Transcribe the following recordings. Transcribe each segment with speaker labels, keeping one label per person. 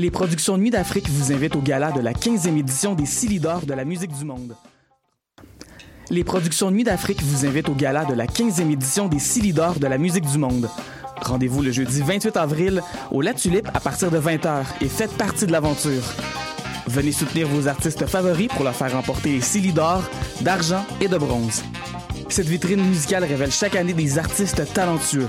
Speaker 1: Les productions Nuit d'Afrique vous invitent au gala de la 15e édition des Silidor de la musique du monde. Les productions Nuit d'Afrique vous invitent au gala de la 15e édition des Silidor de la musique du monde. Rendez-vous le jeudi 28 avril au La Tulipe à partir de 20h et faites partie de l'aventure. Venez soutenir vos artistes favoris pour leur faire remporter les Silidor d'argent et de bronze. Cette vitrine musicale révèle chaque année des artistes talentueux.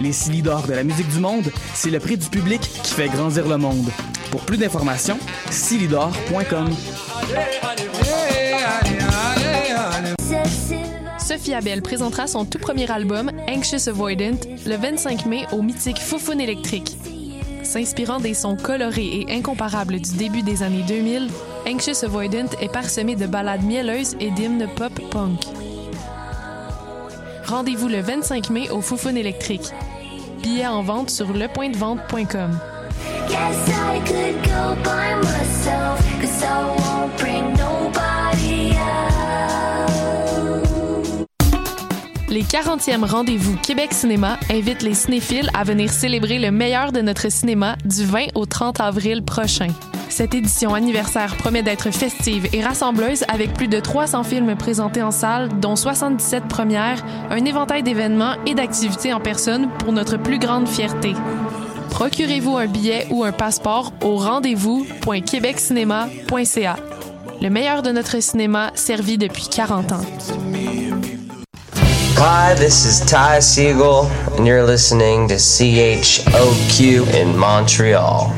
Speaker 1: Les Silidor de la musique du monde, c'est le prix du public qui fait grandir le monde. Pour plus d'informations, silidor.com.
Speaker 2: Sophie Abel présentera son tout premier album, Anxious Avoidant, le 25 mai au mythique Foufoune électrique. S'inspirant des sons colorés et incomparables du début des années 2000, Anxious Avoidant est parsemé de ballades mielleuses et d'hymnes pop-punk. Rendez-vous le 25 mai au Foufoune électrique. Billets en vente sur lepointdevente.com. Les 40e rendez-vous Québec Cinéma invitent les cinéphiles à venir célébrer le meilleur de notre cinéma du 20 au 30 avril prochain. Cette édition anniversaire promet d'être festive et rassembleuse avec plus de 300 films présentés en salle, dont 77 premières, un éventail d'événements et d'activités en personne pour notre plus grande fierté. Procurez-vous un billet ou un passeport au rendez-vous.québeccinéma.ca. Le meilleur de notre cinéma servi depuis 40 ans.
Speaker 3: Hi, this is Ty Siegel, and you're listening to CHOQ in Montreal.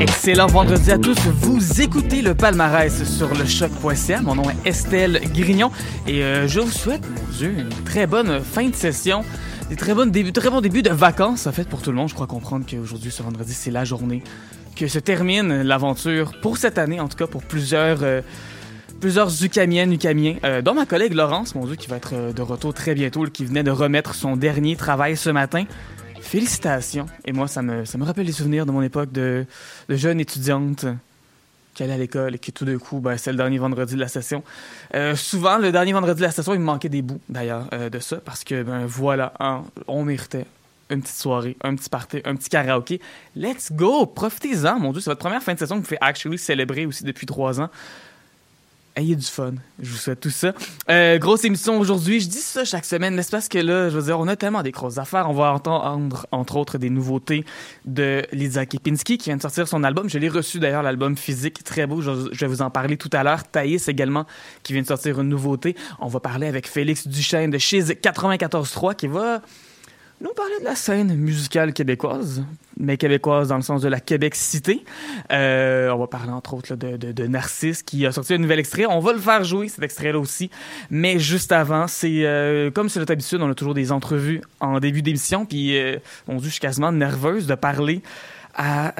Speaker 1: Excellent vendredi à tous. Vous écoutez le palmarès sur le choc.ca. Mon nom est Estelle Grignon et euh, je vous souhaite, mon Dieu, une très bonne fin de session. Des très, débuts, très bon début de vacances, en fait, pour tout le monde. Je crois comprendre qu'aujourd'hui, ce vendredi, c'est la journée que se termine l'aventure pour cette année, en tout cas pour plusieurs, euh, plusieurs Ucamiennes, Ucamiens, euh, dont ma collègue Laurence, mon Dieu, qui va être euh, de retour très bientôt, qui venait de remettre son dernier travail ce matin. Félicitations. Et moi, ça me, ça me rappelle les souvenirs de mon époque de, jeune étudiante qui allait à l'école et qui tout d'un coup, ben, c'est le dernier vendredi de la session. Euh, souvent, le dernier vendredi de la session, il me manquait des bouts, d'ailleurs, de ça, parce que, ben voilà, hein, on méritait une petite soirée, un petit party, un petit karaoké. Let's go! Profitez-en, mon Dieu, c'est votre première fin de session que vous pouvez actually célébrer aussi depuis trois ans. Ayez du fun. Je vous souhaite tout ça. Euh, grosse émission aujourd'hui. Je dis ça chaque semaine, n'est-ce pas? Parce que là, je veux dire, on a tellement des grosses affaires. On va entendre, entre autres, des nouveautés de Lisa Kipinski qui vient de sortir son album. Je l'ai reçu d'ailleurs, l'album physique. Très beau. Je vais vous en parler tout à l'heure. Thaïs également qui vient de sortir une nouveauté. On va parler avec Félix Duchesne de chez 94.3 qui va nous parler de la scène musicale québécoise, mais québécoise dans le sens de la Québec-cité. Euh, on va parler entre autres de, de, Narcisse qui a sorti un nouvel extrait. On va le faire jouer cet extrait-là aussi. Mais juste avant, c'est euh, comme c'est notre habitude, on a toujours des entrevues en début d'émission. Puis, euh, mon Dieu, je suis quasiment nerveuse de parler à...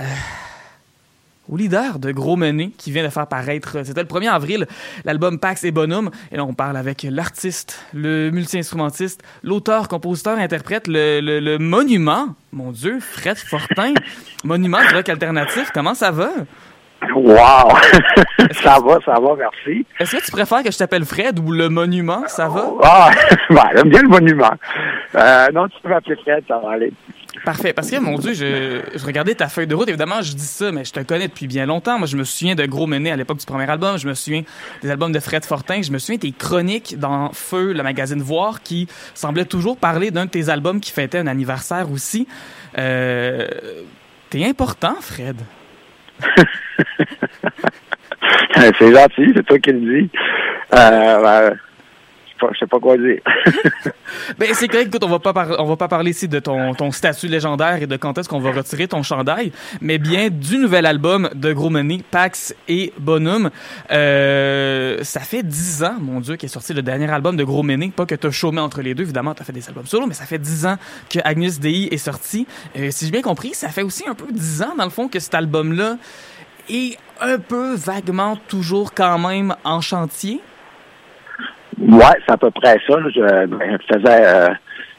Speaker 1: au leader de Gros Menet qui vient de faire paraître, c'était le 1er avril, l'album Pax et Bonhomme. Et là, on parle avec l'artiste, le multi-instrumentiste, l'auteur, compositeur, interprète, le, le, le monument, mon Dieu, Fred Fortin, monument du rock alternatif. Comment ça va?
Speaker 4: Wow! ça va, ça va, merci.
Speaker 1: Est-ce que tu préfères que je t'appelle Fred ou le monument? Ça va?
Speaker 4: Ah, ben, j'aime bien le monument. Euh, non, tu peux m'appeler Fred, ça va aller.
Speaker 1: Parfait. Parce que, mon Dieu, je, regardais ta feuille de route. Évidemment, je dis ça, mais je te connais depuis bien longtemps. Moi, je me souviens de Gros Menet à l'époque du premier album. Je me souviens des albums de Fred Fortin. Je me souviens tes chroniques dans Feu, le magazine Voir, qui semblait toujours parler d'un de tes albums qui fêtait un anniversaire aussi. Euh, T'es important, Fred.
Speaker 4: c'est gentil, c'est toi qui le dis. Euh, ben, pas- je sais pas quoi dire.
Speaker 1: Ben, c'est correct, écoute, on va pas on va pas parler ici de ton, ton statut légendaire et de quand est-ce qu'on va retirer ton chandail, mais bien du nouvel album de Gros Menet, Pax et Bonhomme. Euh, ça fait dix ans, mon Dieu, qu'est sorti le dernier album de Gros Menet. Pas que t'as chômé entre les deux, évidemment, t'as fait des albums solo, mais ça fait dix ans que Agnus Dei est sorti. Euh, si j'ai bien compris, ça fait aussi un peu dix ans, dans le fond, que cet album-là est un peu vaguement toujours quand même en chantier.
Speaker 4: Ouais, c'est à peu près ça. ben, je faisais euh,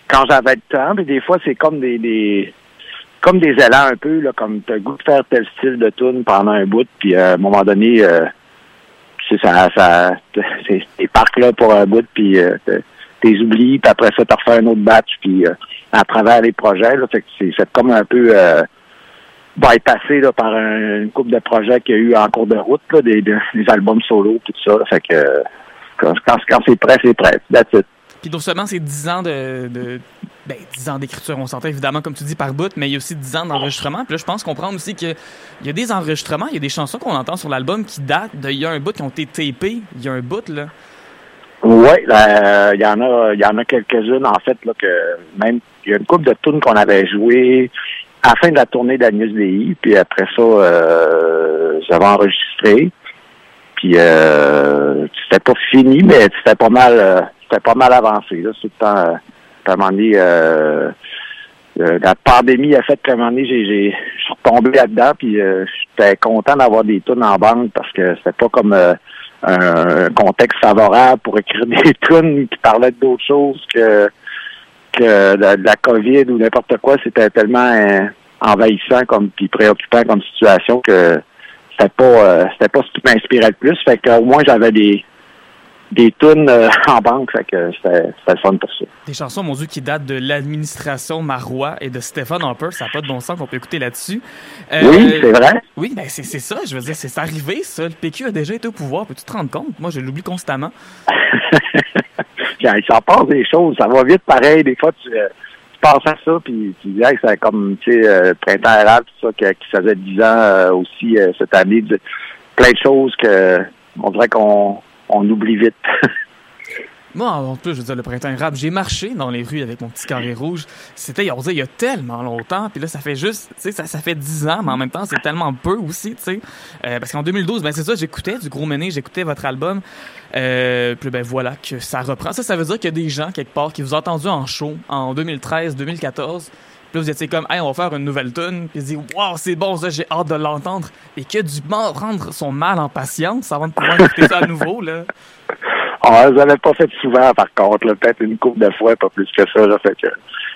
Speaker 4: quand j'avais le temps, puis des fois c'est comme des, comme des élans un peu, là, comme t'as goût de faire tel style de tune pendant un bout, puis euh, à un moment donné, euh, c'est ça, ça t'es parques là pour un bout, puis euh, t'es- oublies, puis après ça, t'as refait un autre batch, puis à travers les projets, là, fait c'est comme un peu bypassé là, par un- une couple de projets qu'il y a eu en cours de route, là, des, des, albums solo, tout ça. fait que quand, quand, quand c'est prêt, c'est prêt. That's it.
Speaker 1: Puis non seulement c'est 10 ans de, de ben, 10 ans d'écriture, on s'entend évidemment comme tu dis par bout, mais il y a aussi 10 ans d'enregistrement. Puis là, je pense comprendre aussi que il y a des enregistrements, il y a des chansons qu'on entend sur l'album qui datent de il y a un bout qui ont été tapés, il y a un bout là.
Speaker 4: Oui, il y en a, il y en a quelques-unes en fait là que même il y a une couple de tunes qu'on avait jouées à la fin de la tournée d'Agnès Dei, puis après ça, euh, j'avais enregistré. Puis euh, c'était pas fini, mais c'était pas mal, euh, c'était pas mal avancé. Là, c'est temps. Euh, à euh, la pandémie a fait qu'à un moment donné, j'ai, j'ai, je suis retombé là-dedans, puis j'étais content d'avoir des tunes en banque parce que c'était pas comme un, contexte favorable pour écrire des tunes qui parlaient d'autres choses que que de, de la COVID ou n'importe quoi. C'était tellement envahissant comme puis préoccupant comme situation que c'était pas euh, c'était pas ce qui m'inspirait le plus. Fait qu'au moins j'avais des des tunes euh, en banque, fait que c'était fun pour ça.
Speaker 1: Des chansons, mon Dieu, qui datent de l'administration Marois et de Stéphane Harper. Ça n'a pas de bon sens qu'on peut écouter là-dessus. Euh,
Speaker 4: Oui, c'est vrai.
Speaker 1: Oui, ben c'est ça. Je veux dire, c'est arrivé, ça. Le PQ a déjà été au pouvoir. Peux-tu te rendre compte? Moi, je l'oublie constamment.
Speaker 4: Il s'en passe des choses, ça va vite pareil. Des fois, tu, à ça, puis tu dis, hey, c'est comme, tu sais, euh, printemps arabe, tout ça, qui, faisait 10 ans euh, aussi euh, cette année. plein de choses que on dirait qu'on on oublie vite.
Speaker 1: Moi, en plus, je veux dire, le printemps rap, j'ai marché dans les rues avec mon petit carré rouge. C'était, on il y a tellement longtemps. Puis là, ça fait juste, tu sais, ça, ça fait 10 ans, mais en même temps, c'est tellement peu aussi, tu sais. Euh, parce qu'en 2012, ben c'est ça, j'écoutais du Gros Méné, j'écoutais votre album. Euh, puis ben voilà, que ça reprend. Ça, ça veut dire qu'il y a des gens, quelque part, qui vous ont entendu en show en 2013, 2014. Puis là, vous étiez comme, hey, on va faire une nouvelle tune. Puis disent, wow, c'est bon, ça, j'ai hâte de l'entendre. Et que du prendre son mal en patience avant de pouvoir écouter ça à nouveau, là.
Speaker 4: Ah, je l'avais pas fait souvent, par contre, là, peut-être une couple de fois, pas plus que ça. Là, fait que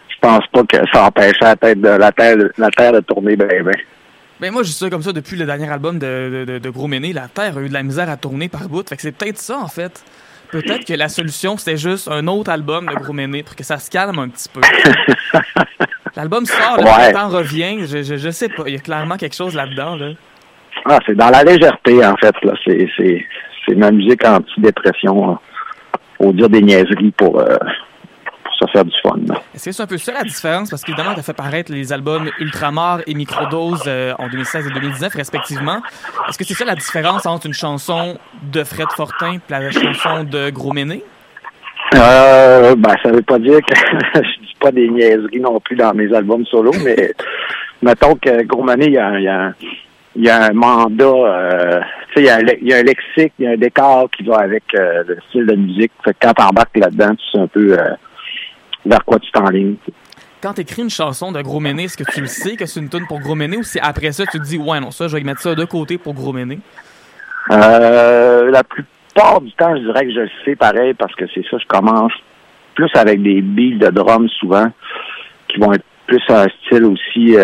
Speaker 4: je pense pas que ça empêchait la tête de la terre, la terre de tourner bien, bien.
Speaker 1: Ben moi, je suis comme ça depuis le dernier album de, de, de, Gros Méné. La Terre a eu de la misère à tourner par bout. Fait que c'est peut-être ça, en fait. Peut-être que la solution, c'était juste un autre album de Gros Méné pour que ça se calme un petit peu. L'album sort, le
Speaker 4: Ouais.
Speaker 1: printemps revient. Je, je, je sais pas. Il y a clairement quelque chose là-dedans. Là.
Speaker 4: Ah, c'est dans la légèreté, en fait. là. C'est, c'est, c'est ma musique anti-dépression. là. Au dire des niaiseries pour, euh, pour se faire du fun.
Speaker 1: Est-ce que c'est un peu ça la différence? Parce qu'évidemment, tu as fait paraître les albums Ultramar et Microdose euh, en 2016 et 2019, respectivement. Est-ce que c'est ça la différence entre une chanson de Fred Fortin et la chanson de Gros Méné?
Speaker 4: Euh, ben, ça veut pas dire que je dis pas des niaiseries non plus dans mes albums solo, mais mettons que Gros Mané, il y a, y a un- il y a un mandat, euh, tu sais, il y, a un le- il y a un lexique, il y a un décor qui va avec euh, le style de musique. Fait que quand t'embarques là-dedans, tu sais un peu euh, vers quoi tu t'enlignes.
Speaker 1: Quand tu écris une chanson de Gros Méné, est-ce que tu le sais que c'est une tune pour Gros Méné ou c'est après ça tu te dis ouais non ça je vais mettre ça de côté pour Gros Méné?
Speaker 4: Euh, la plupart du temps, je dirais que je le sais pareil parce que c'est ça, je commence plus avec des billes de drum souvent qui vont être plus un style aussi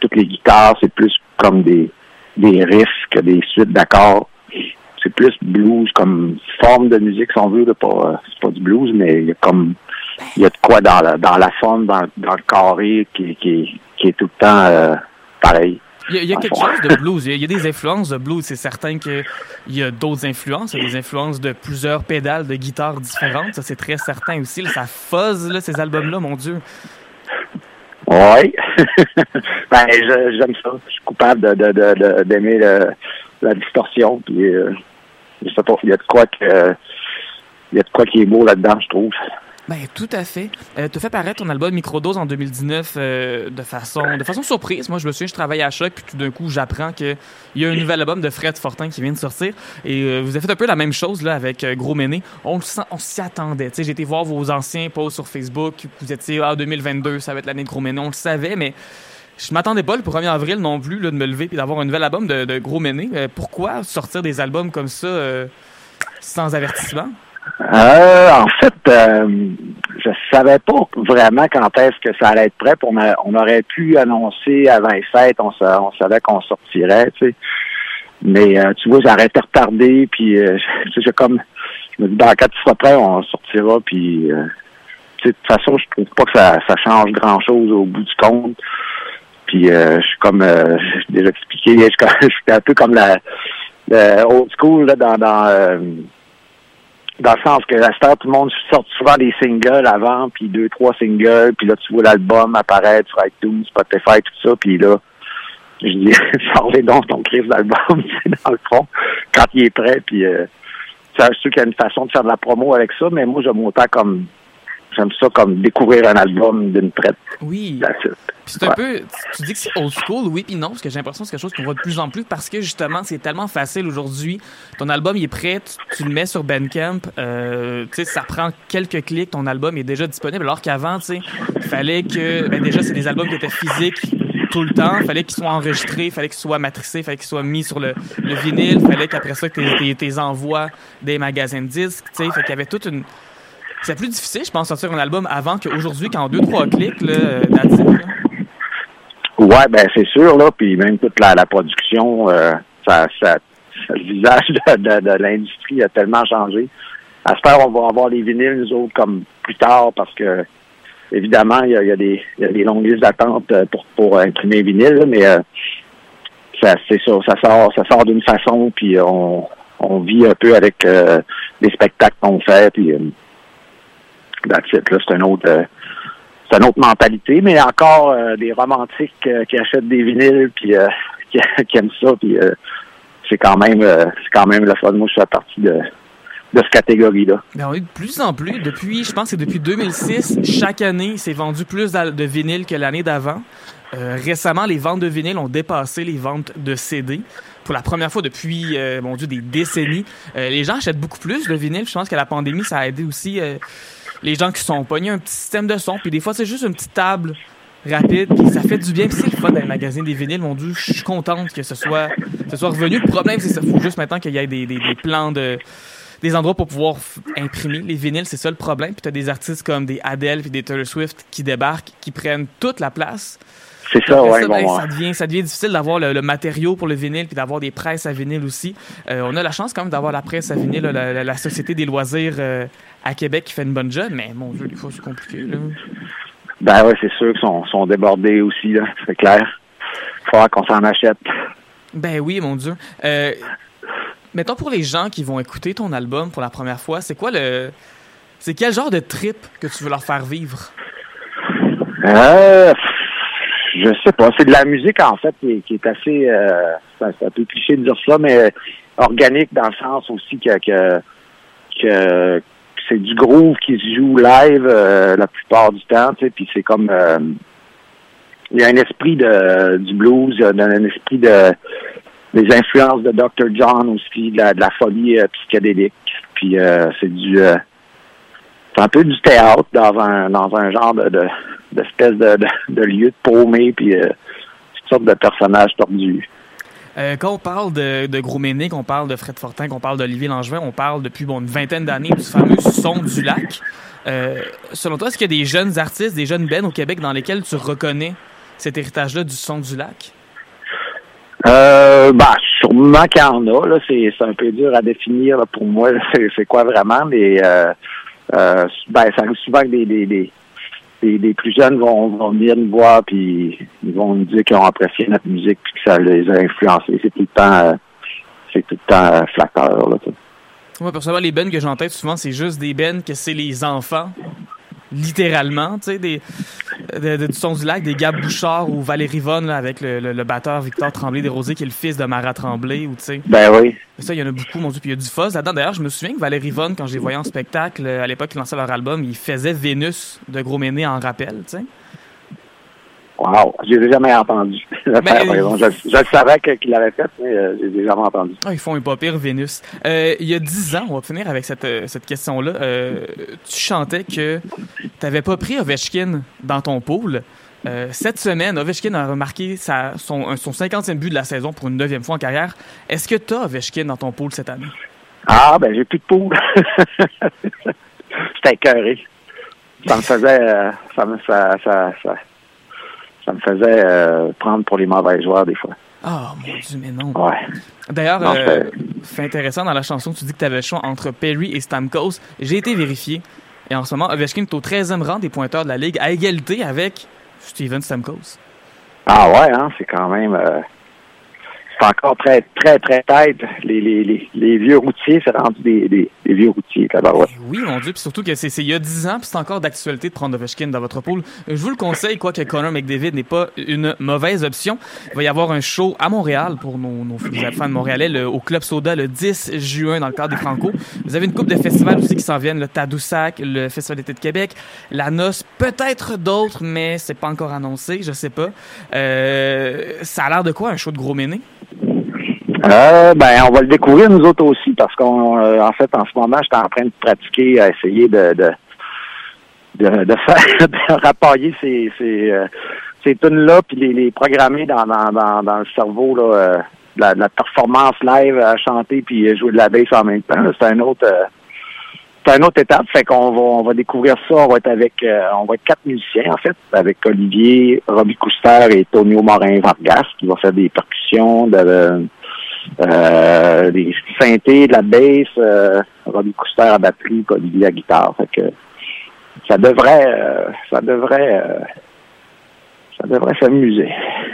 Speaker 4: toutes les guitares, c'est plus comme des des riffs que des suites d'accords. C'est plus blues comme forme de musique si on veut, là, pas euh, c'est pas du blues, mais il y a comme il y a de quoi dans la dans la forme, dans, dans le carré qui, qui, qui est tout le temps euh, pareil.
Speaker 1: Il y a, il y a quelque chose de blues, il y a, il y a des influences de blues, c'est certain qu'il y a d'autres influences, il y a des influences de plusieurs pédales de guitare différentes, ça c'est très certain aussi, là, ça fuzz là, ces albums-là, mon Dieu.
Speaker 4: Oui. ben, j'aime ça. Je suis coupable de, de, de, de- d'aimer la distorsion. Puis, euh, je sais pas, il y a de quoi que, il y a de quoi qui est beau là-dedans, je trouve.
Speaker 1: Ben tout à fait. Euh, tu as fait paraître ton album Microdose en 2019 euh, de façon de façon surprise. Moi je me souviens je travaillais à Choc puis tout d'un coup j'apprends qu'il y a un nouvel album de Fred Fortin qui vient de sortir et euh, vous avez fait un peu la même chose là avec Gros Méné. On on s'y attendait. J'ai été voir vos anciens posts sur Facebook, vous étiez ah 2022, ça va être l'année de Gros Méné, on le savait mais je m'attendais pas le 1er avril non plus là, de me lever et d'avoir un nouvel album de, de Gros Méné. Pourquoi sortir des albums comme ça sans avertissement?
Speaker 4: Euh, en fait, euh, je savais pas vraiment quand est-ce que ça allait être prêt. On, aurait pu annoncer avant les fêtes, on, sa- on savait qu'on sortirait, tu sais. Mais euh, tu vois, ça aurait été retardé, puis euh, je, comme je me dis, quand tu seras prêt, on sortira, puis euh, de toute façon, je trouve pas que ça, change grand-chose au bout du compte. Puis euh, je suis comme j'ai déjà expliqué, je suis un peu comme la, old school là, dans, dans dans le sens que à heure, tout le monde sort souvent des singles avant, puis deux, trois singles, puis là, tu vois l'album apparaître sur iTunes, Spotify, tout ça, puis là, je dis, sors-les donc ton crise d'album, dans le fond, quand il est prêt, puis euh, c'est sûr qu'il y a une façon de faire de la promo avec ça, mais moi, j'aime autant comme, j'aime ça comme découvrir un album d'une traite,
Speaker 1: Oui. c'est un
Speaker 4: Ouais.
Speaker 1: peu, tu dis que c'est old school, oui puis non, parce que j'ai l'impression que c'est quelque chose qu'on voit de plus en plus parce que justement c'est tellement facile aujourd'hui. Ton album il est prêt, tu, tu le mets sur Bandcamp, euh, tu sais ça prend quelques clics, ton album est déjà disponible. Alors qu'avant, tu sais, fallait que, ben déjà c'est des albums qui étaient physiques tout le temps, fallait qu'ils soient enregistrés, fallait qu'ils soient matricés, fallait qu'ils soient mis sur le, le vinyle, fallait qu'après ça que t'es- t'es t'es envoies des magasins de disques, tu sais, fait qu'il y avait toute une c'est plus difficile, je pense, sortir un album avant qu'aujourd'hui, quand deux, trois clics, là, euh.
Speaker 4: Ouais, ben c'est sûr, là, puis même toute la, la production, euh, ça, ça, le visage de, de, l'industrie a tellement changé. À ce on va avoir les vinyles, nous autres, comme plus tard, parce que évidemment, il y a, y a des, des longues listes d'attente euh, pour, pour imprimer vinyle, là, mais ça, c'est ça, ça sort, ça sort d'une façon, puis on, on vit un peu avec les spectacles qu'on fait, puis c'est un autre. euh, c'est une autre mentalité, mais encore euh, des romantiques euh, qui achètent des vinyles puis qui, aiment ça, puis c'est quand même c'est quand même le fun. Moi, je fais partie de, de cette catégorie-là.
Speaker 1: Ben oui, de plus en plus. Depuis, je pense que c'est depuis 2006, chaque année, il s'est vendu plus de vinyles que l'année d'avant. Récemment, les ventes de vinyles ont dépassé les ventes de CD. Pour la première fois depuis, Dieu, des décennies. Les gens achètent beaucoup plus de vinyles. Je pense que la pandémie, ça a aidé aussi les gens qui sont pognés un petit système de son. Puis des fois, c'est juste une petite table rapide. Puis ça fait du bien. Puis c'est le fun dans les magasins des vinyles. Mon Dieu, je suis contente que ce soit, ce soit revenu. Le problème, c'est ça. faut juste maintenant qu'il y ait des, des, plans de des endroits pour pouvoir imprimer les vinyles, c'est ça le problème. Puis t'as des artistes comme des Adele puis des Taylor Swift qui débarquent, qui prennent toute la place.
Speaker 4: C'est ça,
Speaker 1: ça, ben,
Speaker 4: bon,
Speaker 1: ça devient ça devient difficile d'avoir le, le matériau pour le vinyle puis d'avoir des presses à vinyle aussi. Euh, on a la chance quand même d'avoir la presse à vinyle, la, la- la société des loisirs euh, à Québec qui fait une bonne job, mais mon dieu, des fois c'est compliqué. Là.
Speaker 4: Ben ouais, c'est sûr qu'ils sont, sont débordés aussi, là, c'est clair. Il faudra qu'on s'en achète.
Speaker 1: Ben oui, mon dieu. Euh, mettons pour les gens qui vont écouter ton album pour la première fois, c'est quoi le c'est quel genre de trip que tu veux leur faire vivre?
Speaker 4: Je sais pas. C'est de la musique, en fait, qui est, assez... Euh, c'est un- c'est un peu cliché de dire ça, mais organique dans le sens aussi que, que, que c'est du groove qui se joue live euh, la plupart du temps, puis c'est comme... euh, il y a un esprit de, du blues, y a un esprit de des influences de Dr. John aussi, de la, de la folie euh, psychédélique. Puis euh, c'est du euh, c'est un peu du théâtre dans un dans un genre de, de d'espèce de, de, de lieu de paumé puis euh, toutes sortes de personnages tordus.
Speaker 1: Euh, quand on parle de, de Gros qu'on parle de Fred Fortin, qu'on parle d'Olivier Langevin, on parle depuis bon, une vingtaine d'années du fameux son du lac. Euh, selon toi, est-ce qu'il y a des jeunes artistes, des jeunes bennes au Québec dans lesquels tu reconnais cet héritage-là du son du lac?
Speaker 4: Euh, bah, sûrement qu'il y en a. Là, c'est, c'est un peu dur à définir là, pour moi. c'est, c'est quoi vraiment, mais euh, euh, ben, ça arrive souvent que des, des, des, des, des plus jeunes vont, venir nous voir puis ils vont nous dire qu'ils ont apprécié notre musique puis que ça les a influencés. C'est tout le temps, euh, c'est tout le temps euh, flatteur. Là, sais.
Speaker 1: Moi, personnellement, les bennes que tête, souvent, c'est juste des bennes que c'est les enfants, littéralement, tu sais, des, de- de- du son du lac, des Gab Bouchard ou Valérie Von, là, avec le, le- le batteur Victor Tremblay des Rosiers, qui est le fils de Marat Tremblay, ou tu sais.
Speaker 4: ben oui.
Speaker 1: Ça, il y en a beaucoup, mon Dieu, puis il y a du fuzz là-dedans. D'ailleurs, je me souviens que Valérie Von, quand j'ai voyé en spectacle, euh, à l'époque, ils lançaient leur album, ils faisaient Vénus de Gros Méné en rappel, tu sais.
Speaker 4: Wow, je l'ai jamais entendu. Par exemple, je, je savais qu'il l'avait fait, mais euh, je l'ai jamais entendu.
Speaker 1: Ah, ils font un pas pire Vénus. Euh, il y a dix ans, on va finir avec cette, euh, cette question-là. euh, tu chantais que t'avais pas pris Ovechkin dans ton pool. Cette semaine, Ovechkin a remarqué sa, son, son 50e but de la saison pour une neuvième fois en carrière. Est-ce que t'as Ovechkin dans ton pool cette année?
Speaker 4: Ah, ben, j'ai plus de poules. J'étais écœuré. Ça me faisait, ça me, ça, ça, ça, ça me faisait euh, prendre pour les mauvais joueurs des fois.
Speaker 1: Ah, mon Dieu, mais non.
Speaker 4: Ouais.
Speaker 1: D'ailleurs, euh,
Speaker 4: c'est-
Speaker 1: intéressant dans la chanson, tu dis que tu avais le choix entre Perry et Stamkos. J'ai été vérifié. Et en ce moment, Ovechkin est au 13e rang des pointeurs de la Ligue, à égalité avec Steven Stamkos.
Speaker 4: Ah ouais, hein, c'est quand même euh, c'est encore très, très, très tête. Les, les, les, les vieux routiers, c'est rendu des, des, des vieux routiers.
Speaker 1: Eh Oui, mon Dieu, puis surtout que c'est il y a 10 ans, puis c'est encore d'actualité de prendre Ovechkin dans votre pool. Je vous le conseille, quoique Connor McDavid n'est pas une mauvaise option. Il va y avoir un show à Montréal pour nos, nos fans montréalais le- au Club Soda le 10 juin dans le cadre des Franco. Vous avez une coupe de festivals aussi qui s'en viennent, le Tadoussac, le Festival d'été de Québec, la Noce, peut-être d'autres, mais c'est pas encore annoncé, je sais pas. Euh, ça a l'air de quoi, un show de gros méné?
Speaker 4: Euh, ben, on va le découvrir nous autres aussi parce qu'en en fait, en ce moment, j'étais en train de pratiquer à essayer de de, de, faire de rappailler ces ces, euh, ces tunes-là puis les, les programmer dans, dans, dans, dans le cerveau là, euh, la, la performance live à chanter puis jouer de la bass en même temps. là. C'est un autre euh, c'est une autre étape, fait qu'on va on va découvrir ça. On va être avec euh, on va être quatre musiciens en fait, avec Olivier, Robbie Couster et Tonio Morin Vargas qui va faire des percussions, de, euh, des synthés, de la bass, euh, Robbie Couster à batterie, Olivier à guitare. Fait ça devrait euh, ça devrait euh, ça devrait s'amuser.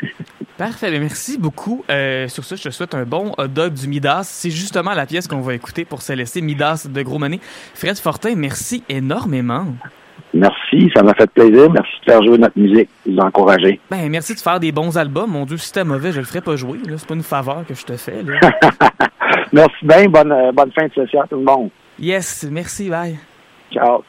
Speaker 1: Parfait, merci beaucoup. Euh, sur ce, je te souhaite un bon hot dog du Midas. C'est justement la pièce qu'on va écouter pour se laisser Midas de Gros Money. Fred Fortin, merci énormément.
Speaker 4: Merci, ça m'a fait plaisir. Merci de faire jouer notre musique, de vous encourager.
Speaker 1: Ben, merci de faire des bons albums. Mon Dieu, si c'était mauvais, je le ferais pas jouer. là. C'est pas une faveur que je te fais. là.
Speaker 4: Merci bien, bonne, euh, bonne fin de session à tout le monde.
Speaker 1: yes, merci, bye.
Speaker 4: Ciao.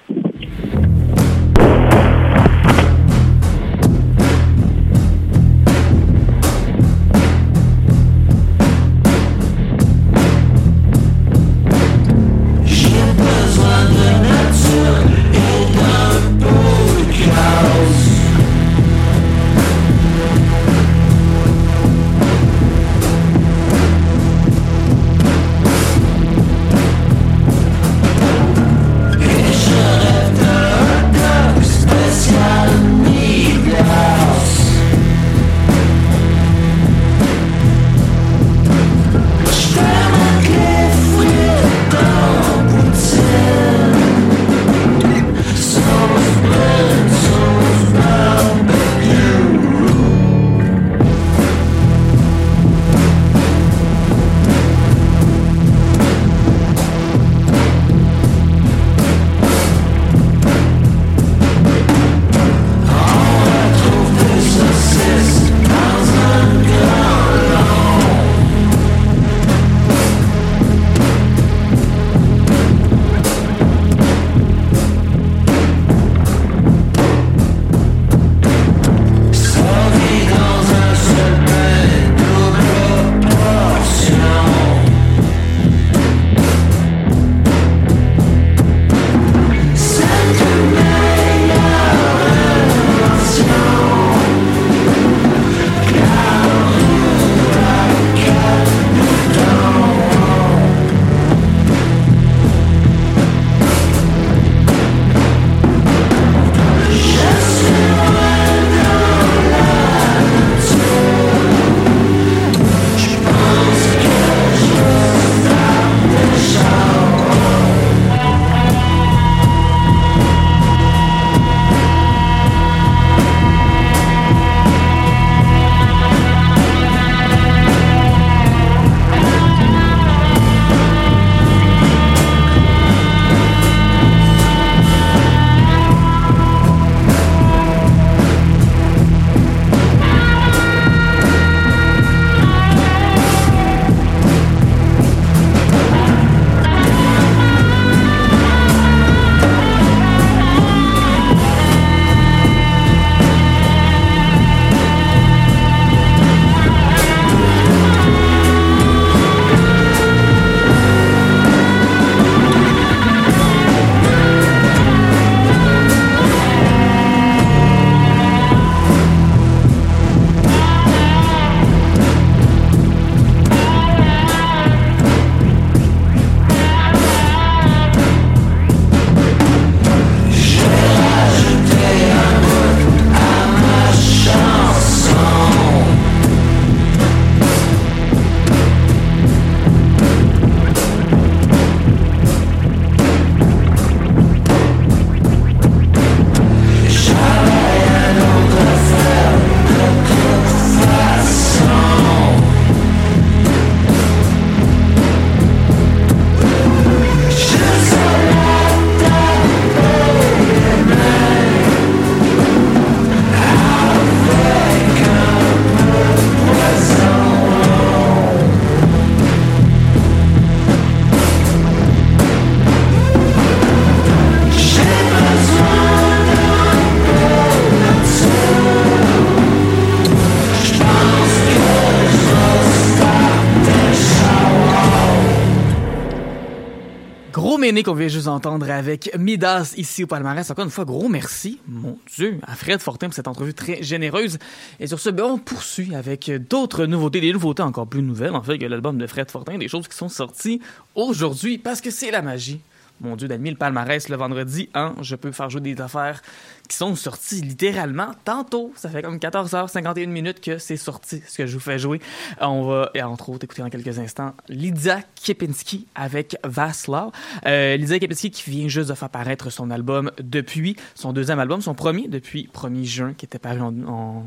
Speaker 1: Doménique, on vient juste entendre avec Midas ici au palmarès. Encore une fois, gros merci, mon Dieu, à Fred Fortin pour cette entrevue très généreuse. Et sur ce, ben, on poursuit avec d'autres nouveautés, des nouveautés encore plus nouvelles, en fait, que l'album de Fred Fortin, des choses qui sont sorties aujourd'hui parce que c'est la magie mon Dieu, d'admis le palmarès le vendredi, hein, je peux faire jouer des affaires qui sont sorties littéralement tantôt. Ça fait comme 14h51 minutes que c'est sorti, ce que je vous fais jouer. On va, et entre autres, écouter dans quelques instants Lydia Kepinski avec Vaslav. Euh, Lydia Kepinski qui vient juste de faire paraître son album depuis, son deuxième album, son premier depuis 1er juin, qui était paru en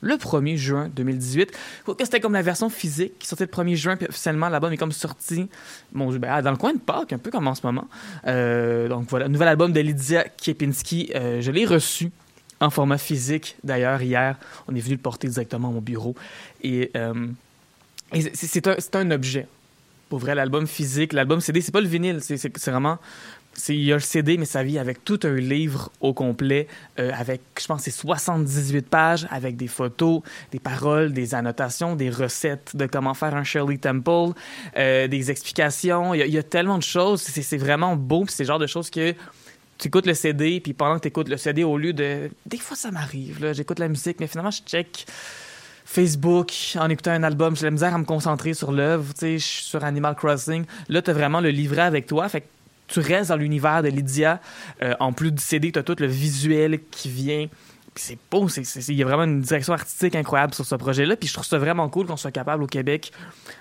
Speaker 1: le 1er juin 2018. C'était comme la version physique qui sortait le 1er juin, puis officiellement l'album est comme sorti bon, ben, dans le coin de Pâques, un peu comme en ce moment. Euh, donc voilà, nouvel album de Lydia Kepinski. Euh, je l'ai reçu en format physique d'ailleurs hier. On est venu le porter directement à mon bureau. Et, euh, c'est un, un objet. Pour vrai, l'album physique, l'album CD, c'est pas le vinyle, c'est vraiment il y a le CD, mais ça vit avec tout un livre au complet, euh, avec, je pense, c'est 78 pages, avec des photos, des paroles, des annotations, des recettes de comment faire un Shirley Temple, euh, des explications. Il y, a, tellement de choses. C'est vraiment beau. C'est le genre de choses que tu écoutes le CD, puis pendant que tu écoutes le CD, au lieu de. Des fois, ça m'arrive. J'écoute la musique, mais finalement, je check. Facebook, en écoutant un album, j'ai la misère à me concentrer sur l'œuvre, tu sais, je suis sur Animal Crossing. Là, tu as vraiment le livret avec toi. Fait que tu restes dans l'univers de Lydia. Euh, en plus du CD, tu as tout le visuel qui vient. C'est beau, il y a vraiment une direction artistique incroyable sur ce projet-là. Puis je trouve ça vraiment cool qu'on soit capable au Québec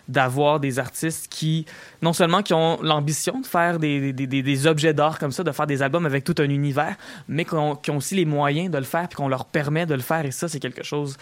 Speaker 1: d'avoir des artistes qui, non seulement qui ont l'ambition de faire des, objets d'art comme ça, de faire des albums avec tout un univers, mais qui ont, qui ont aussi les moyens de le faire, puis qu'on leur permet de le faire. Et ça, c'est quelque chose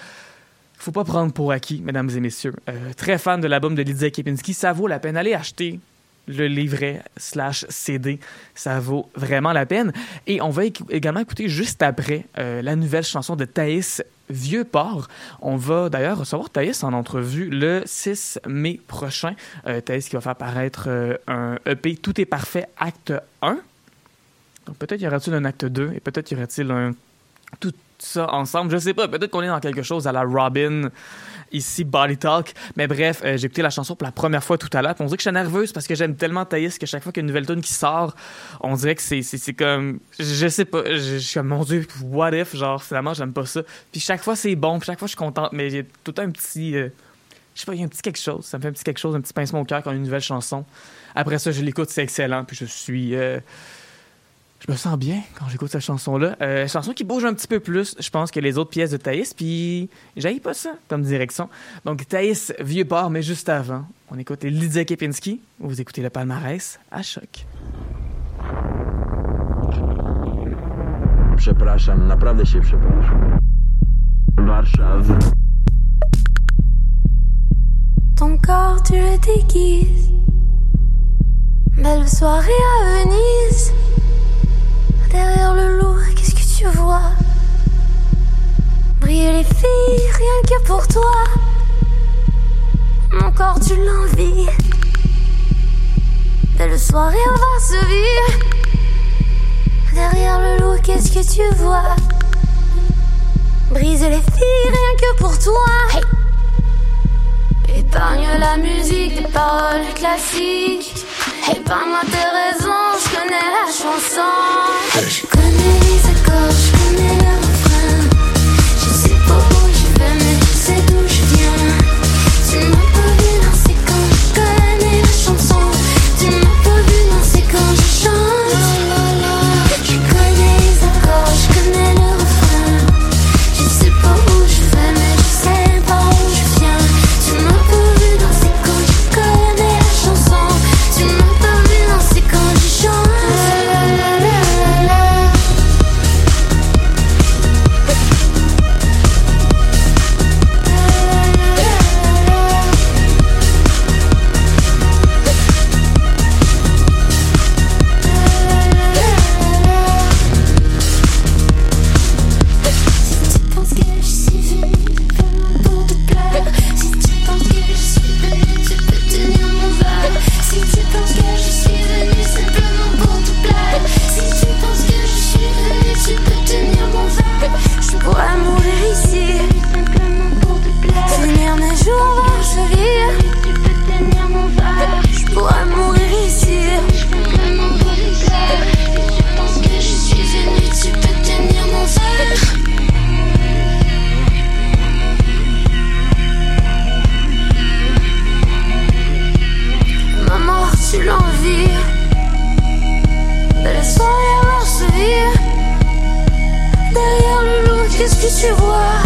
Speaker 1: faut pas prendre pour acquis, mesdames et messieurs. Euh, très fan de l'album de Lydia Kepinski, ça vaut la peine. Allez acheter le livret slash CD. Ça vaut vraiment la peine. Et on va également écouter juste après euh, la nouvelle chanson de Thaïs Vieux Port. On va d'ailleurs recevoir Thaïs en entrevue le 6 mai prochain. Euh, Thaïs qui va faire paraître euh, un EP Tout est parfait, acte 1. Donc peut-être y aura-t-il un acte 2 et peut-être y aura-t-il un tout ça ensemble. Je sais pas, peut-être qu'on est dans quelque chose à la Robin ici Body Talk. Mais bref, euh, j'ai écouté la chanson pour la première fois tout à l'heure. On dirait que je suis nerveuse parce que j'aime tellement Thaïs que chaque fois qu'il y a une nouvelle tune qui sort, on dirait que c'est, comme. Je sais pas. Je, suis comme, mon Dieu, what if? Genre, finalement, j'aime pas ça. Puis chaque fois, c'est bon. Puis chaque fois, je suis contente. Mais j'ai tout un petit. Euh, je sais pas, il y a un petit quelque chose. Ça me fait un petit quelque chose, un petit pincement au cœur quand une nouvelle chanson. Après ça, je l'écoute, c'est excellent. Puis je suis. Euh, je me sens bien quand j'écoute cette chanson-là. Euh, chanson qui bouge un petit peu plus, je pense, que les autres pièces de Thaïs, puis j'aille pas ça comme direction. Donc Thaïs, vieux port, mais juste avant, on écoute Lydia Kepinski, vous écoutez le palmarès à choc.
Speaker 5: Przepraszam, naprawdę się przepraszam. Warszawa.
Speaker 6: Ton corps, tu le déguises. Belle soirée à Venise. Pour toi. Mon corps, tu l'envies. Belle soirée à Varsovie. Derrière le lourd, qu'est-ce que tu vois? Briser les filles, rien que pour toi. Épargne la musique des paroles classiques. Épargne-moi tes raisons, je connais la chanson. Je connais les accords, je connais le voix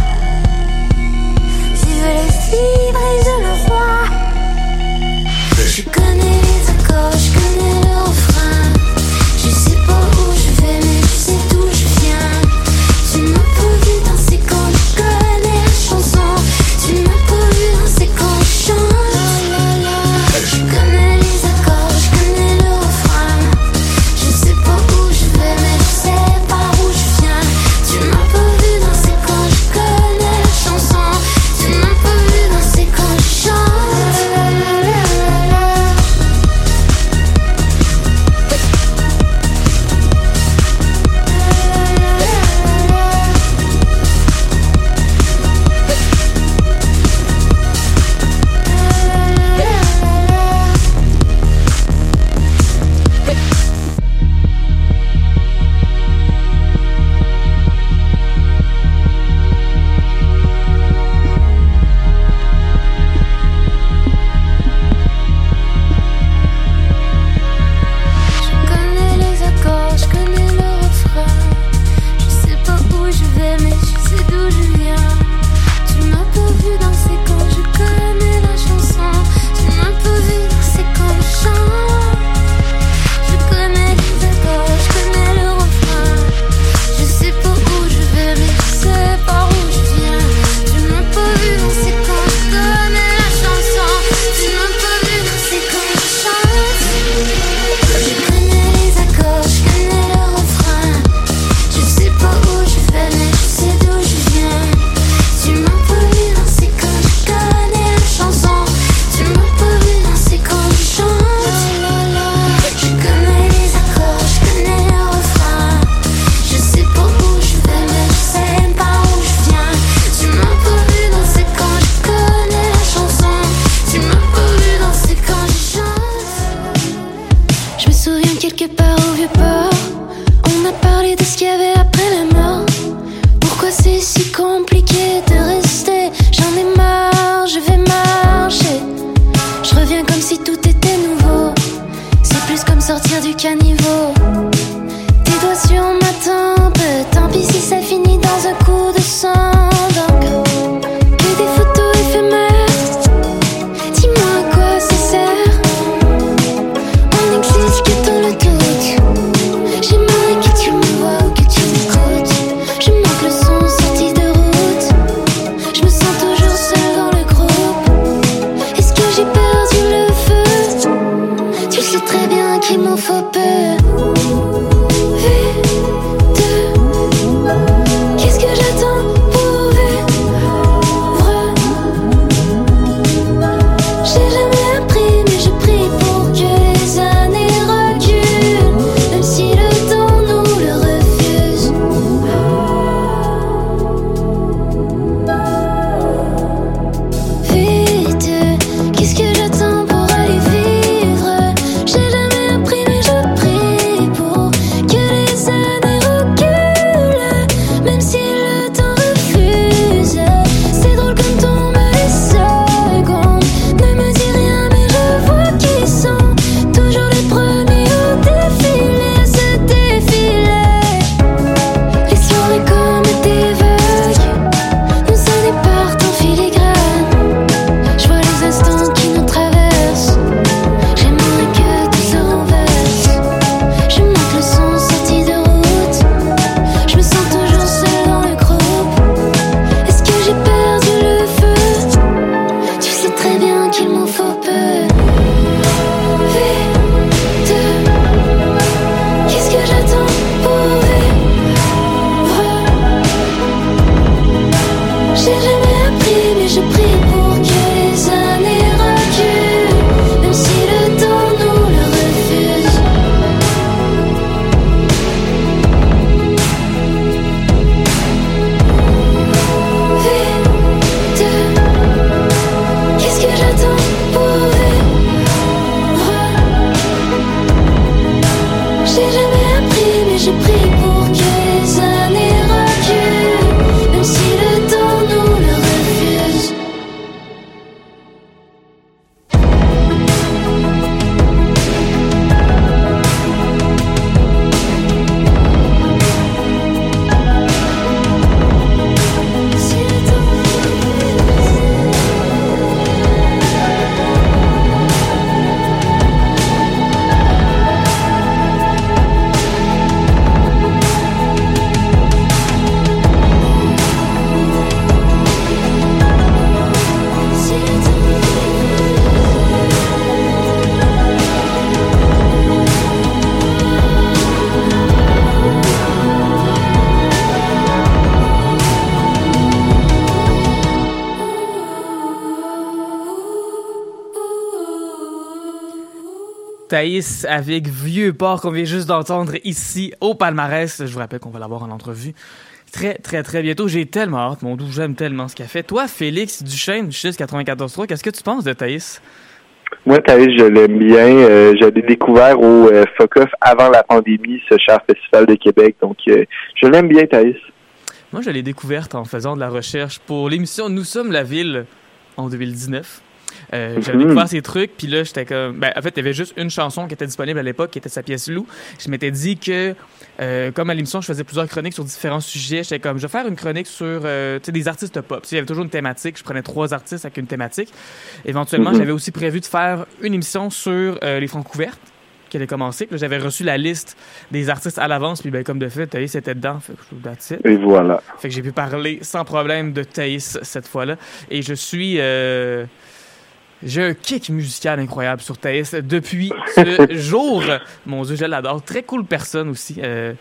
Speaker 1: Thaïs avec Vieux Port qu'on vient juste d'entendre ici au palmarès. Je vous rappelle qu'on va l'avoir en entrevue très, très, très bientôt. J'ai tellement hâte, mon doux, j'aime tellement ce qu'elle fait. Toi, Félix Duchesne, du 94.3, qu'est-ce que tu penses de Thaïs?
Speaker 7: Moi, Thaïs, je l'aime bien. Euh, je l'ai découvert au euh, avant la pandémie, ce cher festival de Québec. Donc, euh, je l'aime bien, Thaïs.
Speaker 1: Moi, je l'ai découverte en faisant de la recherche pour l'émission Nous sommes la ville en 2019. Euh, j'avais mhm. découvert ces trucs, puis là, j'étais comme. Ben, en fait, il y avait juste une chanson qui était disponible à l'époque, qui était sa pièce Lou. Je m'étais dit que, euh, comme à l'émission, je faisais plusieurs chroniques sur différents sujets, j'étais comme, je vais faire une chronique sur euh, des artistes pop. il y avait toujours une thématique. Je prenais trois artistes avec une thématique. Éventuellement, mhm. j'avais aussi prévu de faire une émission sur les francs couvertes qui allait commencer. J'avais reçu la liste des artistes à l'avance, puis ben, comme de fait, Thaïs était dedans. Fait que,
Speaker 7: Et voilà.
Speaker 1: Fait que j'ai pu parler sans problème de Thaïs cette fois-là. Et je suis... Euh, j'ai un kick musical incroyable sur Thaïs depuis ce jour. Mon Dieu, je l'adore. Très cool personne aussi. Euh,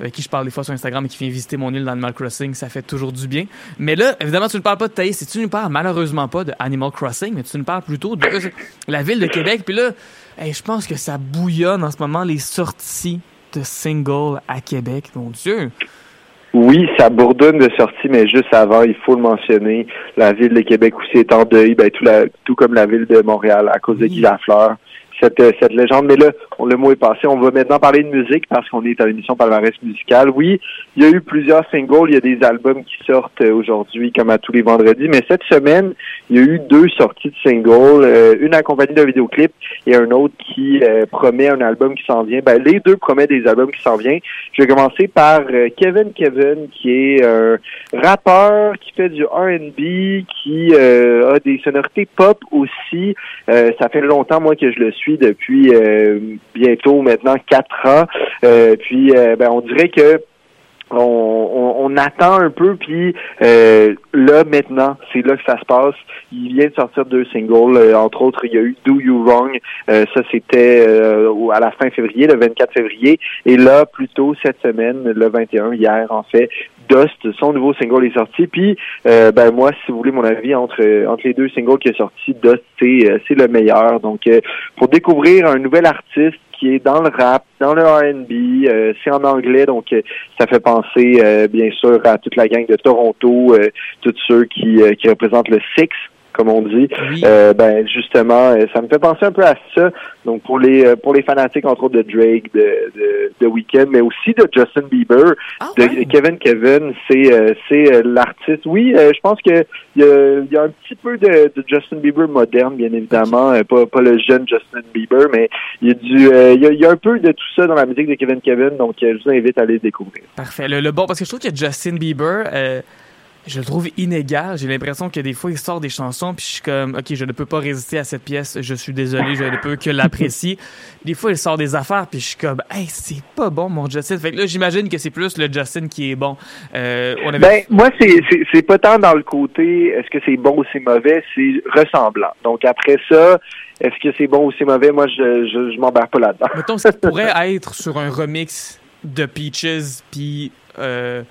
Speaker 1: avec qui je parle des fois sur Instagram et qui vient visiter mon île dans Animal Crossing, ça fait toujours du bien. Mais là, évidemment, tu ne parles pas de Thaïs, et tu ne parles malheureusement pas de Animal Crossing, mais tu ne parles plutôt de la ville de Québec. Puis là, je pense que ça bouillonne en ce moment les sorties de singles à Québec. Mon Dieu!
Speaker 7: Oui, ça bourdonne de sortie, mais juste avant, il faut le mentionner, la ville de Québec aussi est en deuil, ben, tout, la, tout comme la ville de Montréal à cause de Guy Lafleur cette, euh, cette légende. Mais là, on, le mot est passé. On va maintenant parler de musique parce qu'on est à l'émission palmarès musicale. Oui, il y a eu plusieurs singles. Il y a des albums qui sortent euh, aujourd'hui comme à tous les vendredis. Mais cette semaine, il y a eu deux sorties de singles. Euh, une accompagnée d'un vidéoclip et un autre qui promet un album qui s'en vient. Ben, les deux promettent des albums qui s'en viennent. Je vais commencer par Kevin Kevin qui est un rappeur qui fait du R&B, qui a des sonorités pop aussi. ça fait longtemps, moi, que je le suis depuis euh, bientôt maintenant quatre ans. Euh, puis euh, ben, on dirait que on, attend un peu, puis là maintenant, c'est là que ça se passe. Il vient de sortir deux singles, entre autres, il y a eu Do You Wrong, ça c'était à la fin février, le 24 février, et là plutôt cette semaine, le 21 hier en fait, Dust, son nouveau single est sorti. Puis, euh, ben moi, si vous voulez mon avis entre entre les deux singles qui est sorti, Dust c'est euh, c'est le meilleur. Donc, euh, pour découvrir un nouvel artiste qui est dans le rap, dans le R&B, c'est en anglais, donc ça fait penser bien sûr à toute la gang de Toronto, tous ceux qui qui représentent le Six comme on dit. Euh, ben justement, euh, ça me fait penser un peu à ça. Donc pour les euh, pour les fanatiques entre autres de Drake, de de, de Weeknd, mais aussi de Justin Bieber, ah, de Kevin Kevin, c'est c'est l'artiste. Oui, je pense que il y a, y a, un petit peu de, de, Justin Bieber moderne, bien évidemment, pas pas le jeune Justin Bieber, mais il y a du il y a, y, a, un peu de tout ça dans la musique de Kevin Kevin. Donc je vous invite à aller découvrir.
Speaker 1: Parfait. Le, le bon parce que je trouve que Justin Bieber je le trouve inégal. J'ai l'impression que des fois, il sort des chansons, puis je suis comme, OK, je ne peux pas résister à cette pièce, je suis désolé, je ne peux que l'apprécier. des fois, il sort des affaires, puis je suis comme, hey, c'est pas bon, mon Justin. Fait que là, j'imagine que c'est plus le Justin qui est bon.
Speaker 7: Euh, on avait... Ben, moi, c'est pas tant dans le côté, est-ce que c'est bon ou c'est mauvais, c'est ressemblant. Donc, après ça, est-ce que c'est bon ou c'est mauvais, moi, je, je, je m'embarque pas là-dedans.
Speaker 1: Mettons, ça pourrait être sur un remix de Peaches, puis... Euh,